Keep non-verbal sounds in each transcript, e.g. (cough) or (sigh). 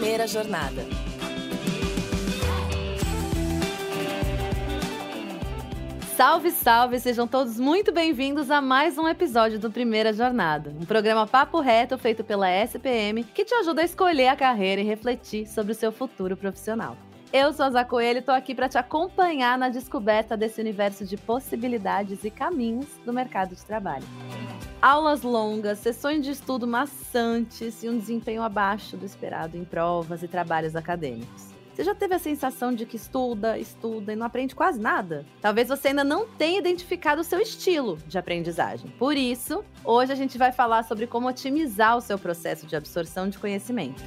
Primeira Jornada. Salve, salve! Sejam todos muito bem-vindos a mais um episódio do Primeira Jornada, um programa papo reto feito pela SPM que te ajuda a escolher a carreira e refletir sobre o seu futuro profissional. Eu sou a Zá Coelho e estou aqui para te acompanhar na descoberta desse universo de possibilidades e caminhos do mercado de trabalho. Aulas longas, sessões de estudo maçantes e um desempenho abaixo do esperado em provas e trabalhos acadêmicos. Você já teve a sensação de que estuda, estuda e não aprende quase nada? Talvez você ainda não tenha identificado o seu estilo de aprendizagem. Por isso, hoje a gente vai falar sobre como otimizar o seu processo de absorção de conhecimento.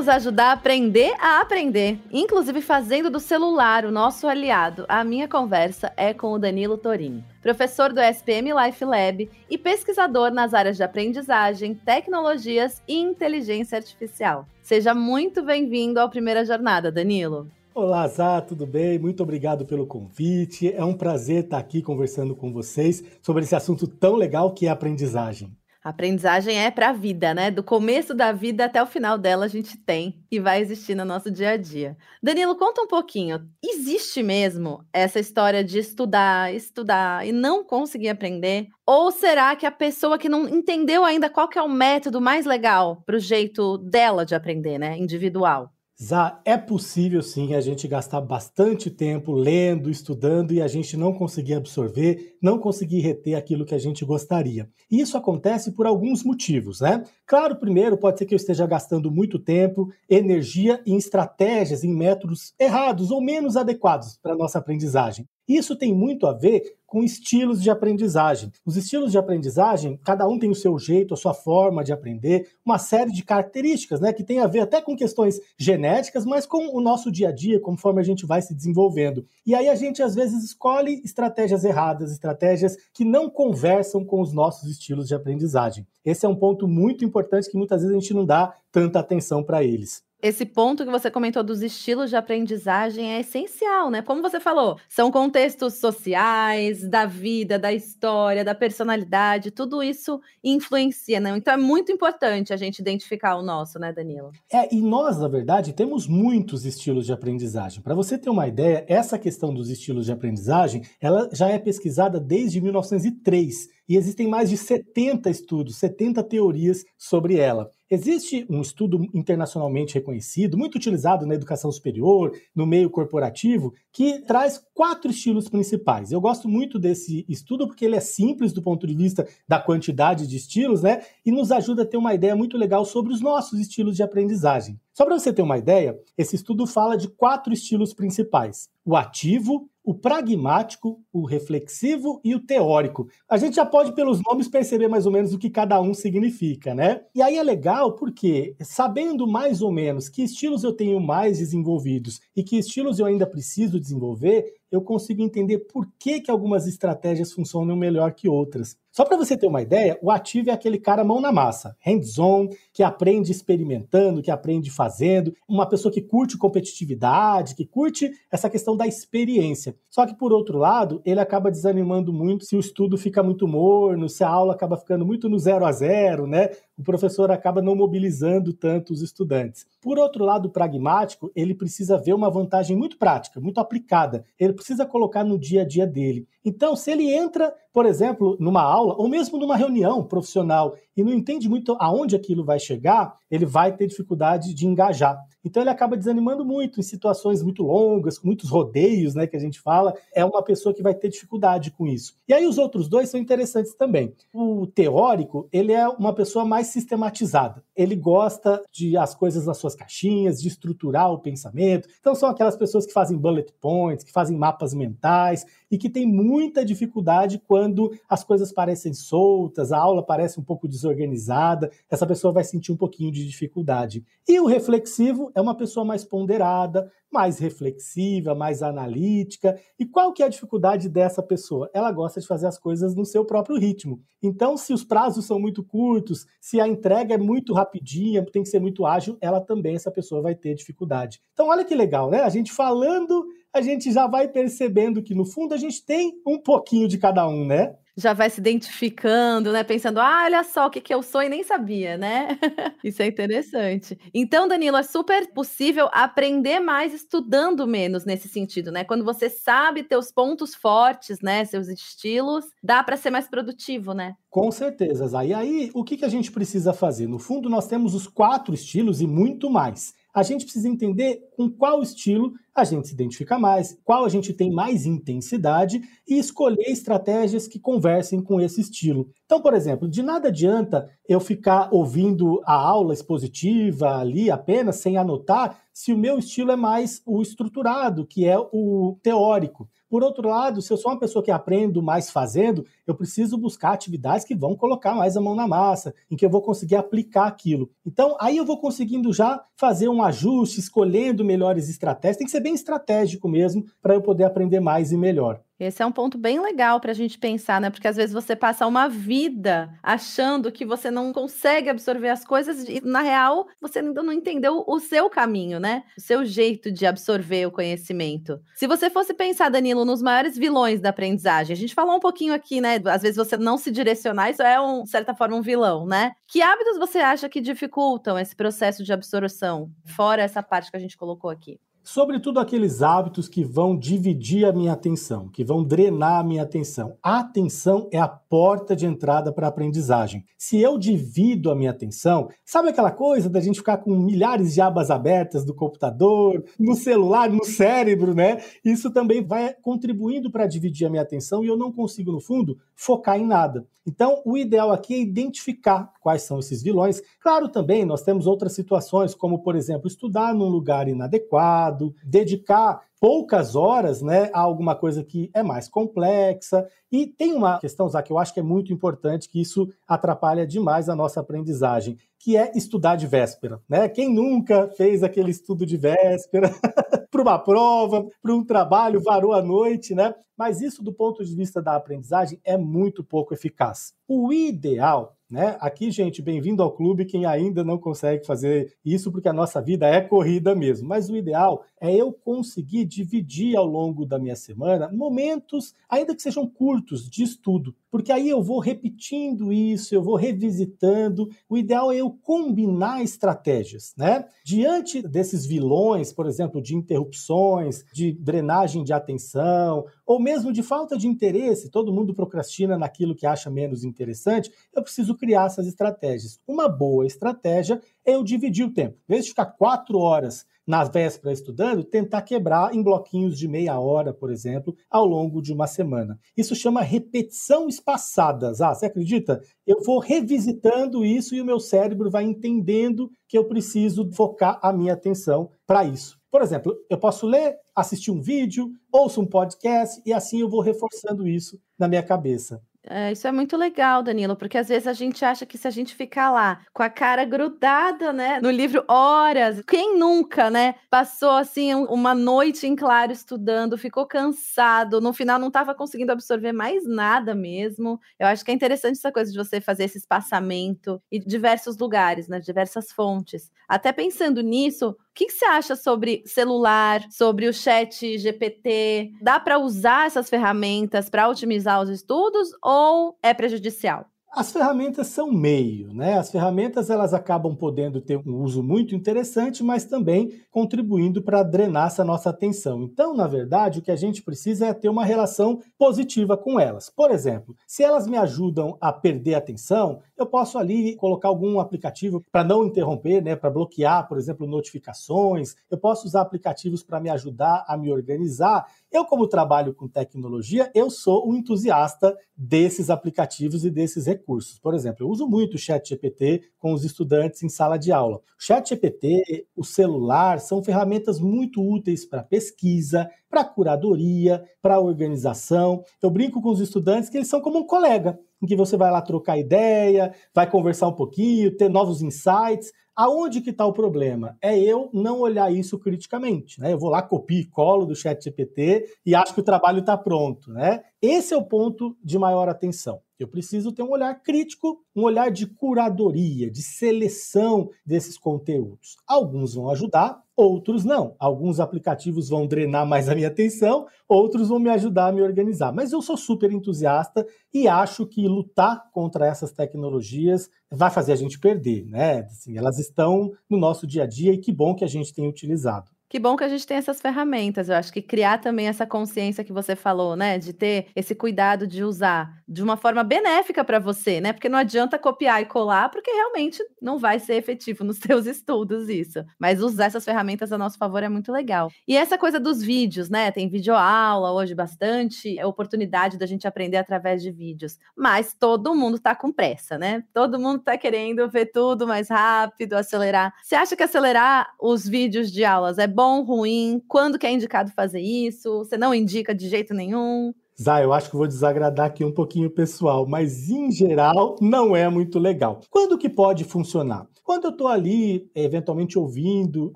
Nos ajudar a aprender a aprender, inclusive fazendo do celular o nosso aliado, a minha conversa é com o Danilo Torini, professor do SPM Life Lab e pesquisador nas áreas de aprendizagem, tecnologias e inteligência artificial. Seja muito bem-vindo ao Primeira Jornada, Danilo. Olá, Zá, tudo bem? Muito obrigado pelo convite. É um prazer estar aqui conversando com vocês sobre esse assunto tão legal que é aprendizagem. Aprendizagem é para a vida, né? Do começo da vida até o final dela a gente tem e vai existir no nosso dia a dia. Danilo, conta um pouquinho. Existe mesmo essa história de estudar, estudar e não conseguir aprender? Ou será que a pessoa que não entendeu ainda qual que é o método mais legal para o jeito dela de aprender, né? Individual? Zá, é possível sim a gente gastar bastante tempo lendo, estudando e a gente não conseguir absorver, não conseguir reter aquilo que a gente gostaria. E isso acontece por alguns motivos, né? Claro, primeiro pode ser que eu esteja gastando muito tempo, energia em estratégias, em métodos errados ou menos adequados para a nossa aprendizagem. Isso tem muito a ver com estilos de aprendizagem. Os estilos de aprendizagem, cada um tem o seu jeito, a sua forma de aprender, uma série de características, né, que tem a ver até com questões genéticas, mas com o nosso dia a dia, conforme a gente vai se desenvolvendo. E aí a gente às vezes escolhe estratégias erradas, estratégias que não conversam com os nossos estilos de aprendizagem. Esse é um ponto muito importante que muitas vezes a gente não dá tanta atenção para eles esse ponto que você comentou dos estilos de aprendizagem é essencial, né? Como você falou, são contextos sociais, da vida, da história, da personalidade, tudo isso influencia, né? Então é muito importante a gente identificar o nosso, né, Danilo? É, e nós, na verdade, temos muitos estilos de aprendizagem. Para você ter uma ideia, essa questão dos estilos de aprendizagem, ela já é pesquisada desde 1903 e existem mais de 70 estudos, 70 teorias sobre ela. Existe um estudo internacionalmente reconhecido, muito utilizado na educação superior, no meio corporativo, que traz quatro estilos principais. Eu gosto muito desse estudo porque ele é simples do ponto de vista da quantidade de estilos, né? E nos ajuda a ter uma ideia muito legal sobre os nossos estilos de aprendizagem. Só para você ter uma ideia, esse estudo fala de quatro estilos principais: o ativo, o pragmático, o reflexivo e o teórico. A gente já pode, pelos nomes, perceber mais ou menos o que cada um significa, né? E aí é legal porque, sabendo mais ou menos que estilos eu tenho mais desenvolvidos e que estilos eu ainda preciso desenvolver, eu consigo entender por que, que algumas estratégias funcionam melhor que outras. Só para você ter uma ideia, o ativo é aquele cara mão na massa, hands-on, que aprende experimentando, que aprende fazendo, uma pessoa que curte competitividade, que curte essa questão da experiência. Só que, por outro lado, ele acaba desanimando muito se o estudo fica muito morno, se a aula acaba ficando muito no zero a zero, né? O professor acaba não mobilizando tanto os estudantes. Por outro lado, o pragmático, ele precisa ver uma vantagem muito prática, muito aplicada. Ele precisa colocar no dia a dia dele. Então, se ele entra, por exemplo, numa aula ou mesmo numa reunião profissional e não entende muito aonde aquilo vai chegar, ele vai ter dificuldade de engajar. Então ele acaba desanimando muito em situações muito longas, com muitos rodeios, né, que a gente fala, é uma pessoa que vai ter dificuldade com isso. E aí os outros dois são interessantes também. O teórico, ele é uma pessoa mais sistematizada. Ele gosta de as coisas nas suas caixinhas, de estruturar o pensamento. Então são aquelas pessoas que fazem bullet points, que fazem mapas mentais e que têm muita dificuldade quando quando as coisas parecem soltas, a aula parece um pouco desorganizada, essa pessoa vai sentir um pouquinho de dificuldade. E o reflexivo é uma pessoa mais ponderada, mais reflexiva, mais analítica. E qual que é a dificuldade dessa pessoa? Ela gosta de fazer as coisas no seu próprio ritmo. Então, se os prazos são muito curtos, se a entrega é muito rapidinha, tem que ser muito ágil, ela também, essa pessoa vai ter dificuldade. Então, olha que legal, né? A gente falando, a gente já vai percebendo que, no fundo, a gente tem um pouquinho de cada um, né? já vai se identificando, né? Pensando, ah, olha só o que, que eu sou e nem sabia, né? (laughs) Isso é interessante. Então, Danilo, é super possível aprender mais estudando menos nesse sentido, né? Quando você sabe teus pontos fortes, né? Seus estilos, dá para ser mais produtivo, né? Com certeza, Zay. E aí, o que, que a gente precisa fazer? No fundo, nós temos os quatro estilos e muito mais a gente precisa entender com qual estilo a gente se identifica mais, qual a gente tem mais intensidade e escolher estratégias que conversem com esse estilo. Então, por exemplo, de nada adianta eu ficar ouvindo a aula expositiva ali apenas sem anotar se o meu estilo é mais o estruturado, que é o teórico. Por outro lado, se eu sou uma pessoa que aprendo mais fazendo, eu preciso buscar atividades que vão colocar mais a mão na massa, em que eu vou conseguir aplicar aquilo. Então, aí eu vou conseguindo já fazer um ajuste, escolhendo melhores estratégias. Tem que ser bem estratégico mesmo para eu poder aprender mais e melhor. Esse é um ponto bem legal para a gente pensar, né? Porque às vezes você passa uma vida achando que você não consegue absorver as coisas e, na real, você ainda não entendeu o seu caminho, né? O seu jeito de absorver o conhecimento. Se você fosse pensar, Danilo, nos maiores vilões da aprendizagem, a gente falou um pouquinho aqui, né? Às vezes você não se direcionar, isso é, um, de certa forma, um vilão, né? Que hábitos você acha que dificultam esse processo de absorção, fora essa parte que a gente colocou aqui? Sobretudo aqueles hábitos que vão dividir a minha atenção, que vão drenar a minha atenção. A atenção é a porta de entrada para a aprendizagem. Se eu divido a minha atenção, sabe aquela coisa da gente ficar com milhares de abas abertas do computador, no celular, no cérebro, né? Isso também vai contribuindo para dividir a minha atenção e eu não consigo, no fundo, focar em nada. Então, o ideal aqui é identificar quais são esses vilões. Claro, também nós temos outras situações, como, por exemplo, estudar num lugar inadequado, dedicar poucas horas né, a alguma coisa que é mais complexa. E tem uma questão, Zá, que eu acho que é muito importante, que isso atrapalha demais a nossa aprendizagem, que é estudar de véspera. Né? Quem nunca fez aquele estudo de véspera (laughs) para uma prova, para um trabalho, varou à noite, né? Mas isso, do ponto de vista da aprendizagem, é muito pouco eficaz. O ideal né? Aqui, gente, bem-vindo ao clube quem ainda não consegue fazer isso, porque a nossa vida é corrida mesmo. Mas o ideal é eu conseguir dividir ao longo da minha semana momentos, ainda que sejam curtos, de estudo. Porque aí eu vou repetindo isso, eu vou revisitando. O ideal é eu combinar estratégias, né? Diante desses vilões, por exemplo, de interrupções, de drenagem de atenção, ou mesmo de falta de interesse, todo mundo procrastina naquilo que acha menos interessante, eu preciso criar essas estratégias. Uma boa estratégia é eu dividir o tempo. Em vez de ficar quatro horas na véspera estudando, tentar quebrar em bloquinhos de meia hora, por exemplo, ao longo de uma semana. Isso chama repetição espaçada. Ah, você acredita? Eu vou revisitando isso e o meu cérebro vai entendendo que eu preciso focar a minha atenção para isso. Por exemplo, eu posso ler, assistir um vídeo, ouço um podcast e assim eu vou reforçando isso na minha cabeça. É, isso é muito legal, Danilo, porque às vezes a gente acha que se a gente ficar lá com a cara grudada, né, no livro horas, quem nunca, né, passou assim uma noite em claro estudando, ficou cansado, no final não estava conseguindo absorver mais nada mesmo. Eu acho que é interessante essa coisa de você fazer esse espaçamento e diversos lugares, né, diversas fontes. Até pensando nisso, o que, que, você acha sobre celular, sobre o chat GPT? Dá para usar essas ferramentas para otimizar os estudos ou é prejudicial? As ferramentas são meio, né? As ferramentas elas acabam podendo ter um uso muito interessante, mas também contribuindo para drenar essa nossa atenção. Então, na verdade, o que a gente precisa é ter uma relação positiva com elas. Por exemplo, se elas me ajudam a perder a atenção, eu posso ali colocar algum aplicativo para não interromper, né? Para bloquear, por exemplo, notificações. Eu posso usar aplicativos para me ajudar a me organizar. Eu, como trabalho com tecnologia, eu sou um entusiasta desses aplicativos e desses recursos recursos. Por exemplo, eu uso muito o Chat GPT com os estudantes em sala de aula. O Chat GPT, o celular, são ferramentas muito úteis para pesquisa, para curadoria, para organização. Eu brinco com os estudantes que eles são como um colega, em que você vai lá trocar ideia, vai conversar um pouquinho, ter novos insights. Aonde que está o problema? É eu não olhar isso criticamente. Né? Eu vou lá, copio e colo do chat GPT e acho que o trabalho está pronto. Né? Esse é o ponto de maior atenção. Eu preciso ter um olhar crítico, um olhar de curadoria, de seleção desses conteúdos. Alguns vão ajudar, outros não. Alguns aplicativos vão drenar mais a minha atenção, outros vão me ajudar a me organizar. Mas eu sou super entusiasta e acho que lutar contra essas tecnologias vai fazer a gente perder, né? Assim, elas estão no nosso dia a dia e que bom que a gente tem utilizado. Que bom que a gente tem essas ferramentas. Eu acho que criar também essa consciência que você falou, né? De ter esse cuidado de usar de uma forma benéfica para você, né? Porque não adianta copiar e colar, porque realmente não vai ser efetivo nos (laughs) seus estudos isso. Mas usar essas ferramentas a nosso favor é muito legal. E essa coisa dos vídeos, né? Tem videoaula hoje bastante, é oportunidade da gente aprender através de vídeos. Mas todo mundo tá com pressa, né? Todo mundo tá querendo ver tudo mais rápido, acelerar. Você acha que acelerar os vídeos de aulas é bom? Bom, ruim? Quando que é indicado fazer isso? Você não indica de jeito nenhum? Zá, eu acho que vou desagradar aqui um pouquinho o pessoal, mas em geral não é muito legal. Quando que pode funcionar? Quando eu estou ali, eventualmente ouvindo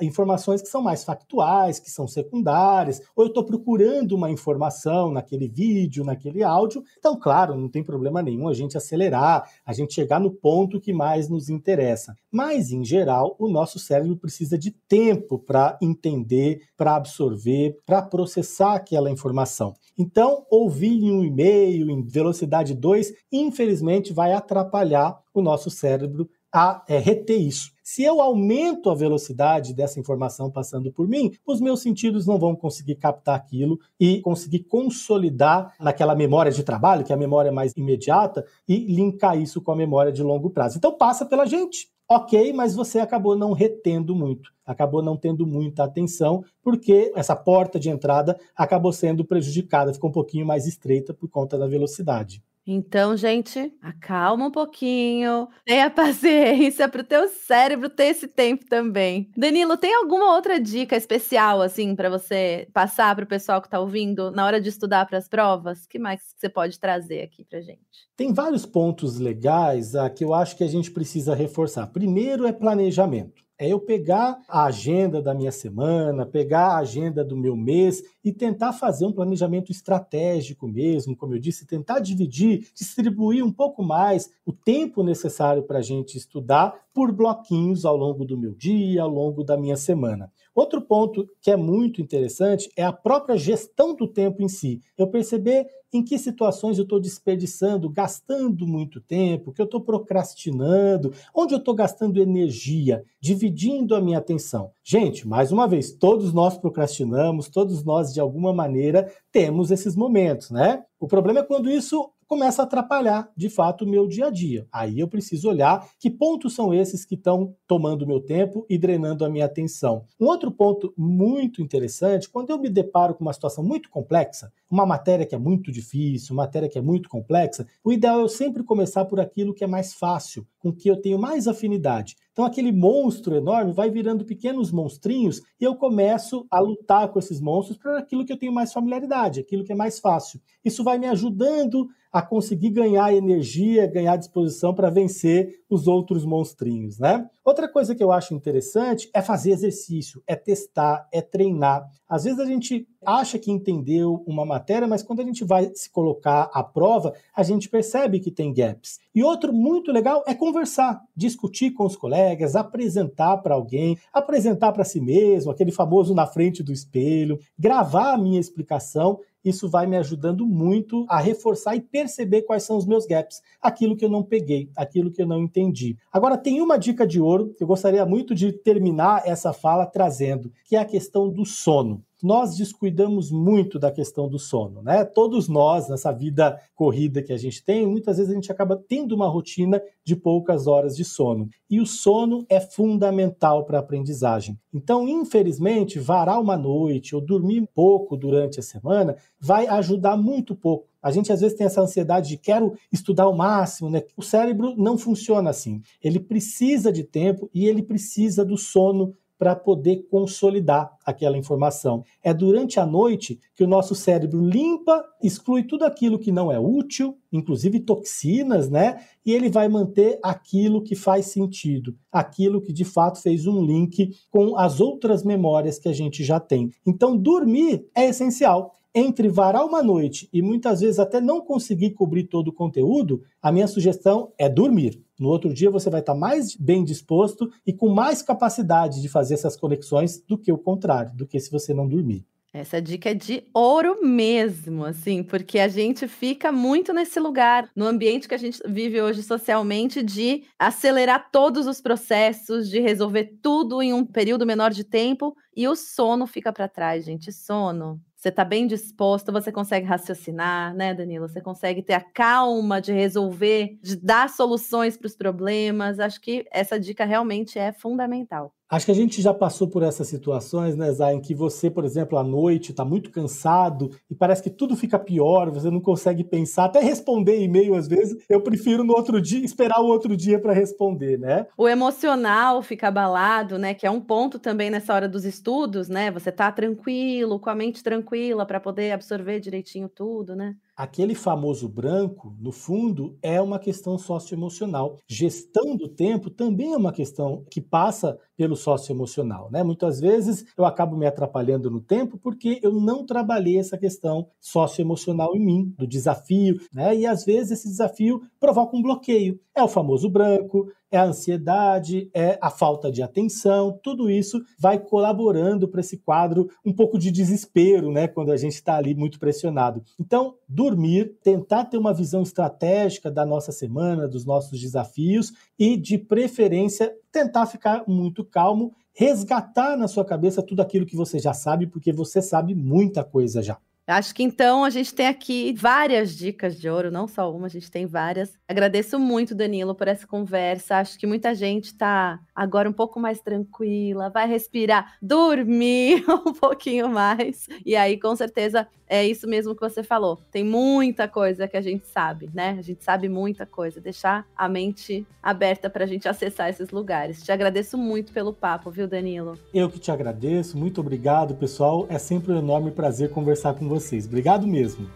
informações que são mais factuais, que são secundárias, ou eu estou procurando uma informação naquele vídeo, naquele áudio, então, claro, não tem problema nenhum a gente acelerar, a gente chegar no ponto que mais nos interessa. Mas, em geral, o nosso cérebro precisa de tempo para entender, para absorver, para processar aquela informação. Então, ouvir em um e-mail em velocidade 2, infelizmente, vai atrapalhar o nosso cérebro a é, reter isso. Se eu aumento a velocidade dessa informação passando por mim, os meus sentidos não vão conseguir captar aquilo e conseguir consolidar naquela memória de trabalho, que é a memória mais imediata, e linkar isso com a memória de longo prazo. Então passa pela gente. Ok, mas você acabou não retendo muito, acabou não tendo muita atenção, porque essa porta de entrada acabou sendo prejudicada, ficou um pouquinho mais estreita por conta da velocidade. Então, gente, acalma um pouquinho, tenha (laughs) paciência para o teu cérebro ter esse tempo também. Danilo, tem alguma outra dica especial assim para você passar para o pessoal que está ouvindo na hora de estudar para as provas? Que mais você pode trazer aqui para gente? Tem vários pontos legais ah, que eu acho que a gente precisa reforçar. Primeiro é planejamento. É eu pegar a agenda da minha semana, pegar a agenda do meu mês e tentar fazer um planejamento estratégico mesmo, como eu disse, tentar dividir, distribuir um pouco mais o tempo necessário para a gente estudar por bloquinhos ao longo do meu dia, ao longo da minha semana. Outro ponto que é muito interessante é a própria gestão do tempo em si. Eu perceber em que situações eu estou desperdiçando, gastando muito tempo, que eu estou procrastinando, onde eu estou gastando energia, dividindo a minha atenção. Gente, mais uma vez, todos nós procrastinamos, todos nós, de alguma maneira, temos esses momentos, né? O problema é quando isso começa a atrapalhar, de fato, o meu dia a dia. Aí eu preciso olhar que pontos são esses que estão tomando meu tempo e drenando a minha atenção. Um outro ponto muito interessante, quando eu me deparo com uma situação muito complexa, uma matéria que é muito difícil, uma matéria que é muito complexa, o ideal é eu sempre começar por aquilo que é mais fácil, com que eu tenho mais afinidade. Então aquele monstro enorme vai virando pequenos monstrinhos e eu começo a lutar com esses monstros para aquilo que eu tenho mais familiaridade, aquilo que é mais fácil. Isso vai me ajudando a conseguir ganhar energia, ganhar disposição para vencer os outros monstrinhos, né? Outra coisa que eu acho interessante é fazer exercício, é testar, é treinar. Às vezes a gente acha que entendeu uma matéria, mas quando a gente vai se colocar à prova, a gente percebe que tem gaps. E outro muito legal é conversar, discutir com os colegas, apresentar para alguém, apresentar para si mesmo, aquele famoso na frente do espelho, gravar a minha explicação isso vai me ajudando muito a reforçar e perceber quais são os meus gaps, aquilo que eu não peguei, aquilo que eu não entendi. Agora, tem uma dica de ouro que eu gostaria muito de terminar essa fala trazendo, que é a questão do sono. Nós descuidamos muito da questão do sono, né? Todos nós, nessa vida corrida que a gente tem, muitas vezes a gente acaba tendo uma rotina de poucas horas de sono. E o sono é fundamental para a aprendizagem. Então, infelizmente, varar uma noite ou dormir pouco durante a semana vai ajudar muito pouco a gente às vezes tem essa ansiedade de quero estudar o máximo, né? O cérebro não funciona assim. Ele precisa de tempo e ele precisa do sono para poder consolidar aquela informação. É durante a noite que o nosso cérebro limpa, exclui tudo aquilo que não é útil, inclusive toxinas, né? E ele vai manter aquilo que faz sentido, aquilo que de fato fez um link com as outras memórias que a gente já tem. Então, dormir é essencial entre varar uma noite e muitas vezes até não conseguir cobrir todo o conteúdo, a minha sugestão é dormir. No outro dia você vai estar mais bem disposto e com mais capacidade de fazer essas conexões do que o contrário, do que se você não dormir. Essa dica é de ouro mesmo, assim, porque a gente fica muito nesse lugar, no ambiente que a gente vive hoje socialmente, de acelerar todos os processos, de resolver tudo em um período menor de tempo, e o sono fica para trás, gente. Sono você está bem disposto, você consegue raciocinar, né, Danilo? Você consegue ter a calma de resolver, de dar soluções para os problemas. Acho que essa dica realmente é fundamental. Acho que a gente já passou por essas situações, né, Zay, em que você, por exemplo, à noite está muito cansado e parece que tudo fica pior, você não consegue pensar, até responder e-mail às vezes. Eu prefiro no outro dia esperar o outro dia para responder, né? O emocional fica abalado, né, que é um ponto também nessa hora dos estudos, né? Você tá tranquilo, com a mente tranquila para poder absorver direitinho tudo, né? Aquele famoso branco, no fundo, é uma questão socioemocional. Gestão do tempo também é uma questão que passa pelo socioemocional, né? Muitas vezes eu acabo me atrapalhando no tempo porque eu não trabalhei essa questão socioemocional em mim, do desafio, né? E às vezes esse desafio provoca um bloqueio. É o famoso branco, é a ansiedade, é a falta de atenção, tudo isso vai colaborando para esse quadro um pouco de desespero, né, quando a gente está ali muito pressionado. Então, dormir, tentar ter uma visão estratégica da nossa semana, dos nossos desafios e, de preferência, tentar ficar muito calmo, resgatar na sua cabeça tudo aquilo que você já sabe, porque você sabe muita coisa já. Acho que então a gente tem aqui várias dicas de ouro, não só uma, a gente tem várias. Agradeço muito, Danilo, por essa conversa. Acho que muita gente está agora um pouco mais tranquila, vai respirar, dormir (laughs) um pouquinho mais. E aí, com certeza, é isso mesmo que você falou. Tem muita coisa que a gente sabe, né? A gente sabe muita coisa. Deixar a mente aberta para a gente acessar esses lugares. Te agradeço muito pelo papo, viu, Danilo? Eu que te agradeço. Muito obrigado, pessoal. É sempre um enorme prazer conversar com vocês. Obrigado mesmo.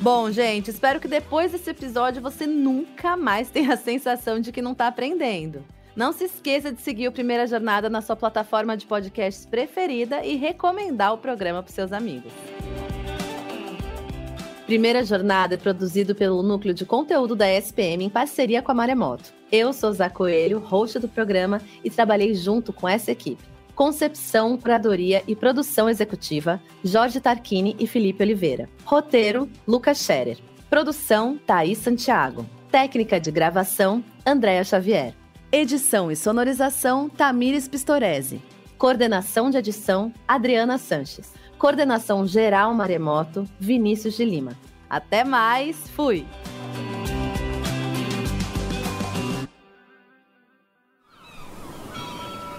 Bom, gente, espero que depois desse episódio você nunca mais tenha a sensação de que não está aprendendo. Não se esqueça de seguir o Primeira Jornada na sua plataforma de podcasts preferida e recomendar o programa para seus amigos. Primeira Jornada é produzido pelo Núcleo de Conteúdo da SPM em parceria com a Maremoto. Eu sou Zá Coelho, host do programa, e trabalhei junto com essa equipe. Concepção, curadoria e produção executiva, Jorge Tarquini e Felipe Oliveira. Roteiro, Lucas Scherer. Produção, Thaís Santiago. Técnica de gravação, Andréa Xavier. Edição e sonorização, Tamires Pistorese. Coordenação de edição, Adriana Sanches. Coordenação geral Maremoto, Vinícius de Lima. Até mais, fui!